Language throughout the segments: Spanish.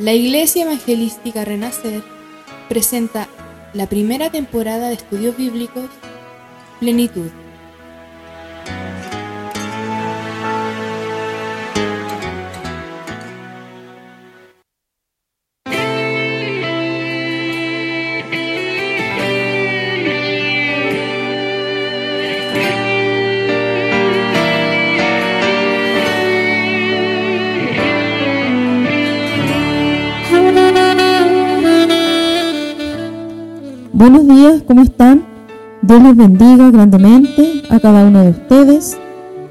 La Iglesia Evangelística Renacer presenta la primera temporada de estudios bíblicos Plenitud. ¿Cómo están? Dios les bendiga grandemente a cada uno de ustedes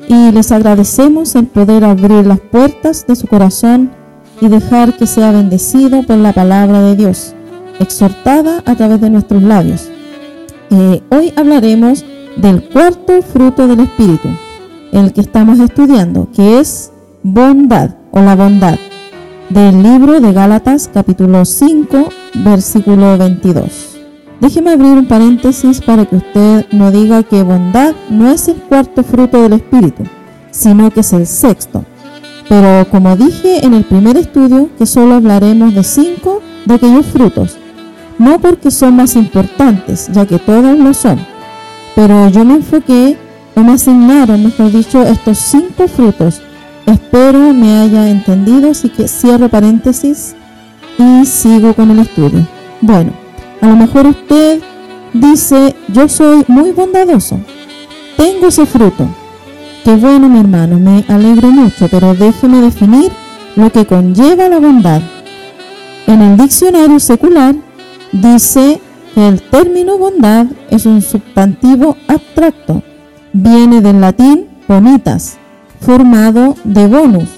y les agradecemos el poder abrir las puertas de su corazón y dejar que sea bendecido por la palabra de Dios, exhortada a través de nuestros labios. Eh, hoy hablaremos del cuarto fruto del Espíritu, el que estamos estudiando, que es bondad o la bondad, del libro de Gálatas capítulo 5, versículo 22. Déjeme abrir un paréntesis para que usted no diga que bondad no es el cuarto fruto del Espíritu, sino que es el sexto. Pero como dije en el primer estudio, que solo hablaremos de cinco de aquellos frutos, no porque son más importantes, ya que todos lo son, pero yo me enfoqué o me asignaron, mejor dicho, estos cinco frutos. Espero me haya entendido, así que cierro paréntesis y sigo con el estudio. Bueno, a lo mejor usted dice, yo soy muy bondadoso, tengo ese fruto. Qué bueno mi hermano, me alegro mucho, pero déjeme definir lo que conlleva la bondad. En el diccionario secular dice que el término bondad es un sustantivo abstracto. Viene del latín bonitas, formado de bonus,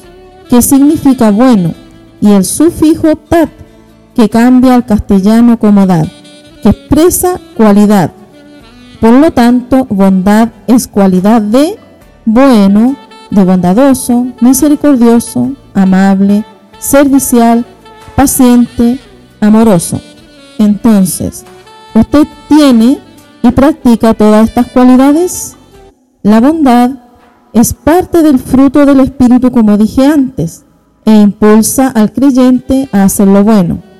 que significa bueno, y el sufijo tat, que cambia al castellano como dar, que expresa cualidad. Por lo tanto, bondad es cualidad de bueno, de bondadoso, misericordioso, amable, servicial, paciente, amoroso. Entonces, ¿usted tiene y practica todas estas cualidades? La bondad es parte del fruto del Espíritu, como dije antes, e impulsa al creyente a hacer lo bueno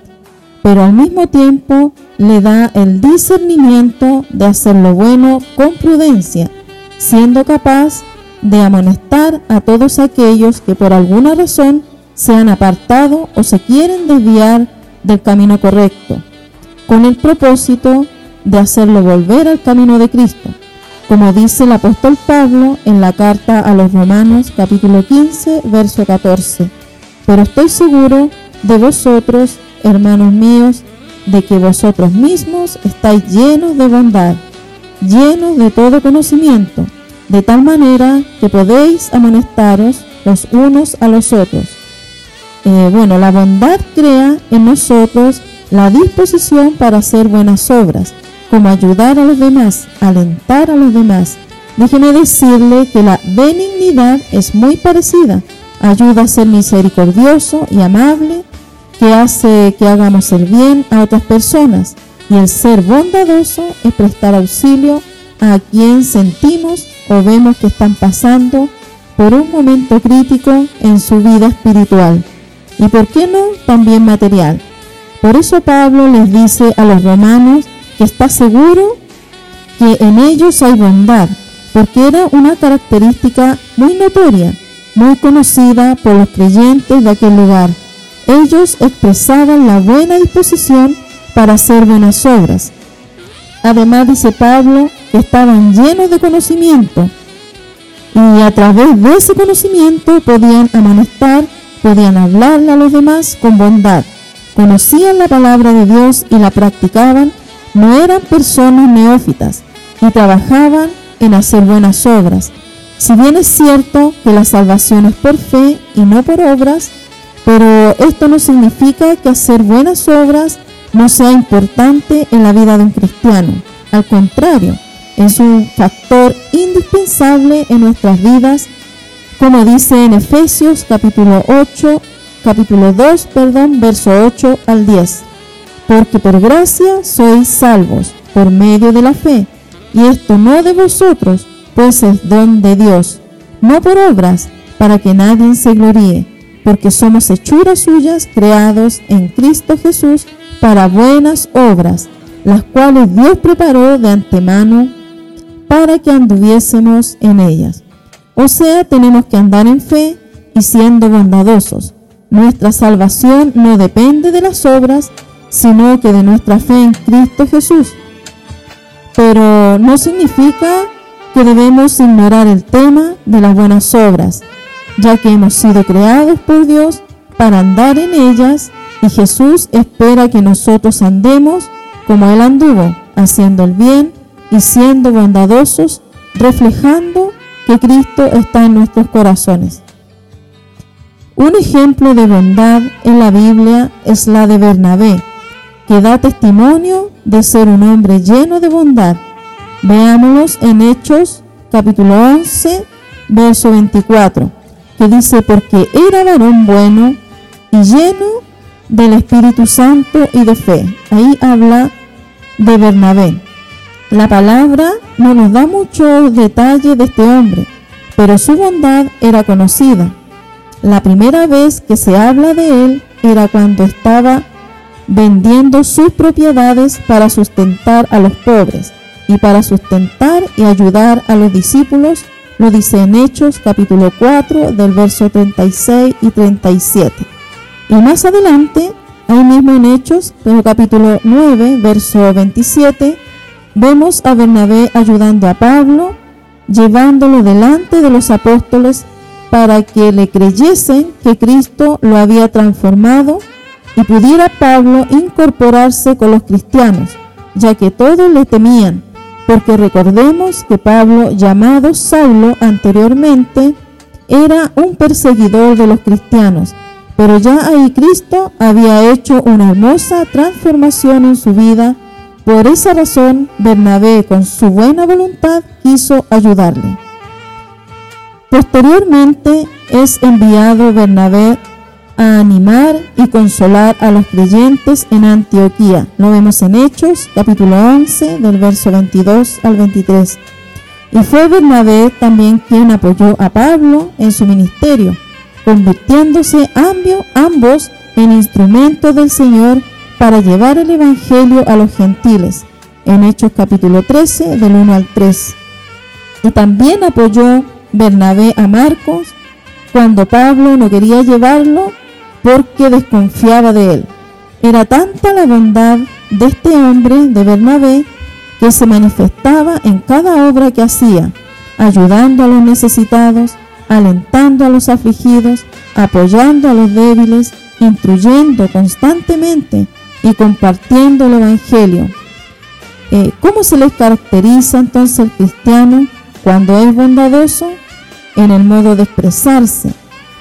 pero al mismo tiempo le da el discernimiento de hacer lo bueno con prudencia, siendo capaz de amonestar a todos aquellos que por alguna razón se han apartado o se quieren desviar del camino correcto, con el propósito de hacerlo volver al camino de Cristo, como dice el apóstol Pablo en la carta a los Romanos capítulo 15, verso 14. Pero estoy seguro de vosotros hermanos míos, de que vosotros mismos estáis llenos de bondad, llenos de todo conocimiento, de tal manera que podéis amonestaros los unos a los otros. Eh, bueno, la bondad crea en nosotros la disposición para hacer buenas obras, como ayudar a los demás, alentar a los demás. Déjeme decirle que la benignidad es muy parecida. Ayuda a ser misericordioso y amable, que hace que hagamos el bien a otras personas. Y el ser bondadoso es prestar auxilio a quien sentimos o vemos que están pasando por un momento crítico en su vida espiritual. Y por qué no, también material. Por eso Pablo les dice a los romanos que está seguro que en ellos hay bondad, porque era una característica muy notoria, muy conocida por los creyentes de aquel lugar ellos expresaban la buena disposición para hacer buenas obras. Además, dice Pablo, estaban llenos de conocimiento y a través de ese conocimiento podían amonestar, podían hablarle a los demás con bondad. Conocían la palabra de Dios y la practicaban, no eran personas neófitas y trabajaban en hacer buenas obras. Si bien es cierto que la salvación es por fe y no por obras, pero esto no significa que hacer buenas obras no sea importante en la vida de un cristiano. Al contrario, es un factor indispensable en nuestras vidas, como dice en Efesios capítulo 8, capítulo 2, perdón, verso 8 al 10. Porque por gracia sois salvos por medio de la fe, y esto no de vosotros, pues es don de Dios, no por obras, para que nadie se gloríe porque somos hechuras suyas, creados en Cristo Jesús para buenas obras, las cuales Dios preparó de antemano para que anduviésemos en ellas. O sea, tenemos que andar en fe y siendo bondadosos. Nuestra salvación no depende de las obras, sino que de nuestra fe en Cristo Jesús. Pero no significa que debemos ignorar el tema de las buenas obras, ya que hemos sido creados por Dios para andar en ellas y Jesús espera que nosotros andemos como Él anduvo, haciendo el bien y siendo bondadosos, reflejando que Cristo está en nuestros corazones. Un ejemplo de bondad en la Biblia es la de Bernabé, que da testimonio de ser un hombre lleno de bondad. Veámoslos en Hechos capítulo 11, verso 24, que dice, porque era varón bueno y lleno del Espíritu Santo y de fe. Ahí habla de Bernabé. La palabra no nos da muchos detalles de este hombre, pero su bondad era conocida. La primera vez que se habla de él era cuando estaba vendiendo sus propiedades para sustentar a los pobres y para sustentar y ayudar a los discípulos, lo dice en Hechos capítulo 4 del verso 36 y 37. Y más adelante, ahí mismo en Hechos, capítulo 9, verso 27, vemos a Bernabé ayudando a Pablo, llevándolo delante de los apóstoles para que le creyesen que Cristo lo había transformado y pudiera Pablo incorporarse con los cristianos, ya que todos le temían, porque recordemos que Pablo, llamado Saulo anteriormente, era un perseguidor de los cristianos, pero ya ahí Cristo había hecho una hermosa transformación en su vida por esa razón, Bernabé, con su buena voluntad, quiso ayudarle. Posteriormente es enviado Bernabé a animar y consolar a los creyentes en Antioquía. Lo vemos en Hechos, capítulo 11, del verso 22 al 23. Y fue Bernabé también quien apoyó a Pablo en su ministerio, convirtiéndose ambos en instrumentos del Señor para llevar el Evangelio a los gentiles, en Hechos capítulo 13, del 1 al 3. Y también apoyó Bernabé a Marcos cuando Pablo no quería llevarlo porque desconfiaba de él. Era tanta la bondad de este hombre, de Bernabé, que se manifestaba en cada obra que hacía, ayudando a los necesitados, alentando a los afligidos, apoyando a los débiles, instruyendo constantemente y compartiendo el Evangelio. Eh, ¿Cómo se les caracteriza entonces el cristiano cuando es bondadoso? En el modo de expresarse,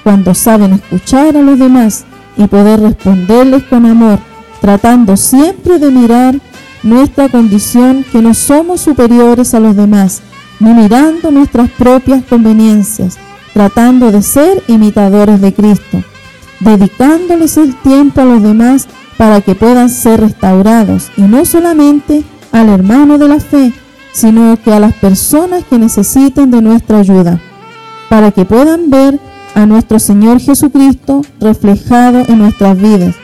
cuando saben escuchar a los demás y poder responderles con amor, tratando siempre de mirar nuestra condición que no somos superiores a los demás, ni mirando nuestras propias conveniencias, tratando de ser imitadores de Cristo, dedicándoles el tiempo a los demás para que puedan ser restaurados y no solamente al hermano de la fe, sino que a las personas que necesiten de nuestra ayuda, para que puedan ver a nuestro Señor Jesucristo reflejado en nuestras vidas,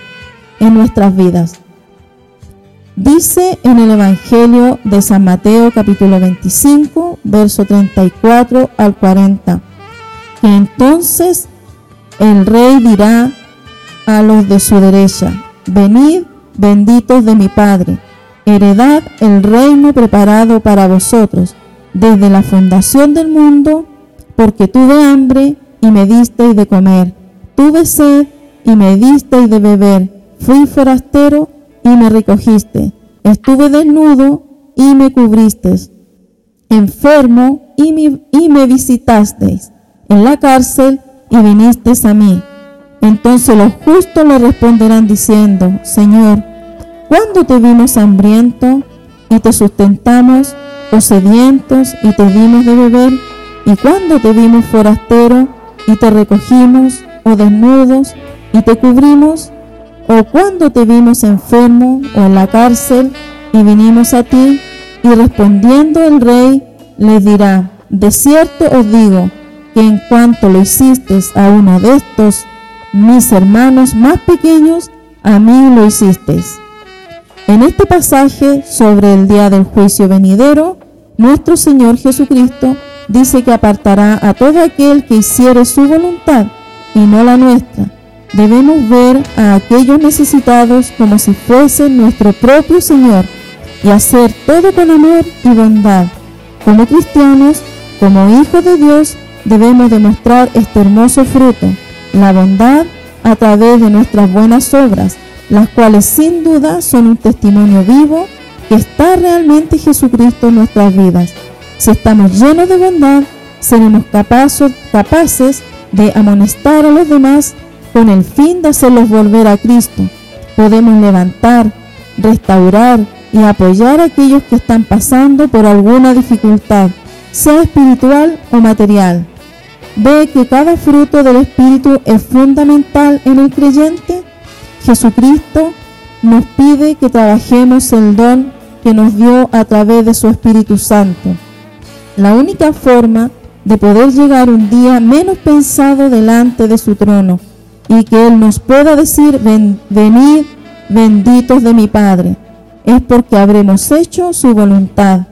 en nuestras vidas. Dice en el Evangelio de San Mateo capítulo 25, verso 34 al 40, que entonces el rey dirá a los de su derecha, Venid, benditos de mi Padre, heredad el reino preparado para vosotros desde la fundación del mundo, porque tuve hambre y me disteis de comer, tuve sed y me disteis de beber, fui forastero y me recogiste, estuve desnudo y me cubristeis, enfermo y me, y me visitasteis, en la cárcel y vinisteis a mí. Entonces los justos le responderán diciendo, Señor, ¿cuándo te vimos hambriento y te sustentamos, o sedientos y te dimos de beber? ¿Y cuándo te vimos forastero y te recogimos, o desnudos y te cubrimos? ¿O cuándo te vimos enfermo o en la cárcel y vinimos a ti? Y respondiendo el rey les dirá, de cierto os digo que en cuanto lo hiciste a uno de estos mis hermanos más pequeños, a mí lo hicisteis. En este pasaje sobre el día del juicio venidero, nuestro Señor Jesucristo dice que apartará a todo aquel que hiciere su voluntad y no la nuestra. Debemos ver a aquellos necesitados como si fuesen nuestro propio Señor y hacer todo con amor y bondad. Como cristianos, como hijos de Dios, debemos demostrar este hermoso fruto, la bondad a través de nuestras buenas obras, las cuales sin duda son un testimonio vivo que está realmente Jesucristo en nuestras vidas. Si estamos llenos de bondad, seremos capaces, capaces de amonestar a los demás con el fin de hacerlos volver a Cristo. Podemos levantar, restaurar y apoyar a aquellos que están pasando por alguna dificultad, sea espiritual o material. Ve que cada fruto del Espíritu es fundamental en el creyente. Jesucristo nos pide que trabajemos el don que nos dio a través de su Espíritu Santo. La única forma de poder llegar un día menos pensado delante de su trono y que Él nos pueda decir, venid benditos de mi Padre, es porque habremos hecho su voluntad.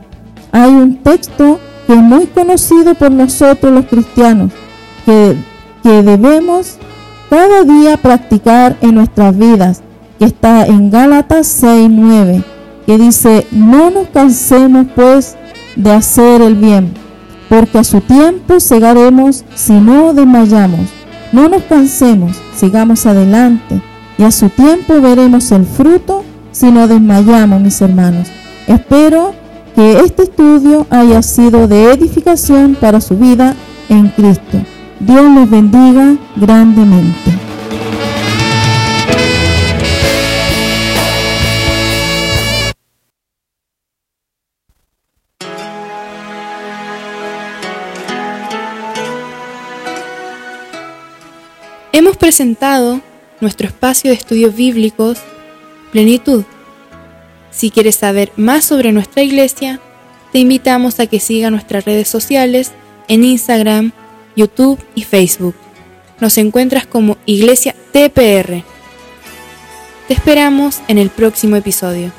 Hay un texto que es muy conocido por nosotros los cristianos, que, que debemos cada día practicar en nuestras vidas, que está en Gálatas 6:9, que dice, no nos cansemos pues de hacer el bien, porque a su tiempo segaremos si no desmayamos. No nos cansemos, sigamos adelante, y a su tiempo veremos el fruto si no desmayamos, mis hermanos. Espero que este estudio haya sido de edificación para su vida en Cristo. Dios les bendiga grandemente. Presentado nuestro espacio de estudios bíblicos Plenitud. Si quieres saber más sobre nuestra iglesia, te invitamos a que siga nuestras redes sociales en Instagram, YouTube y Facebook. Nos encuentras como Iglesia TPR. Te esperamos en el próximo episodio.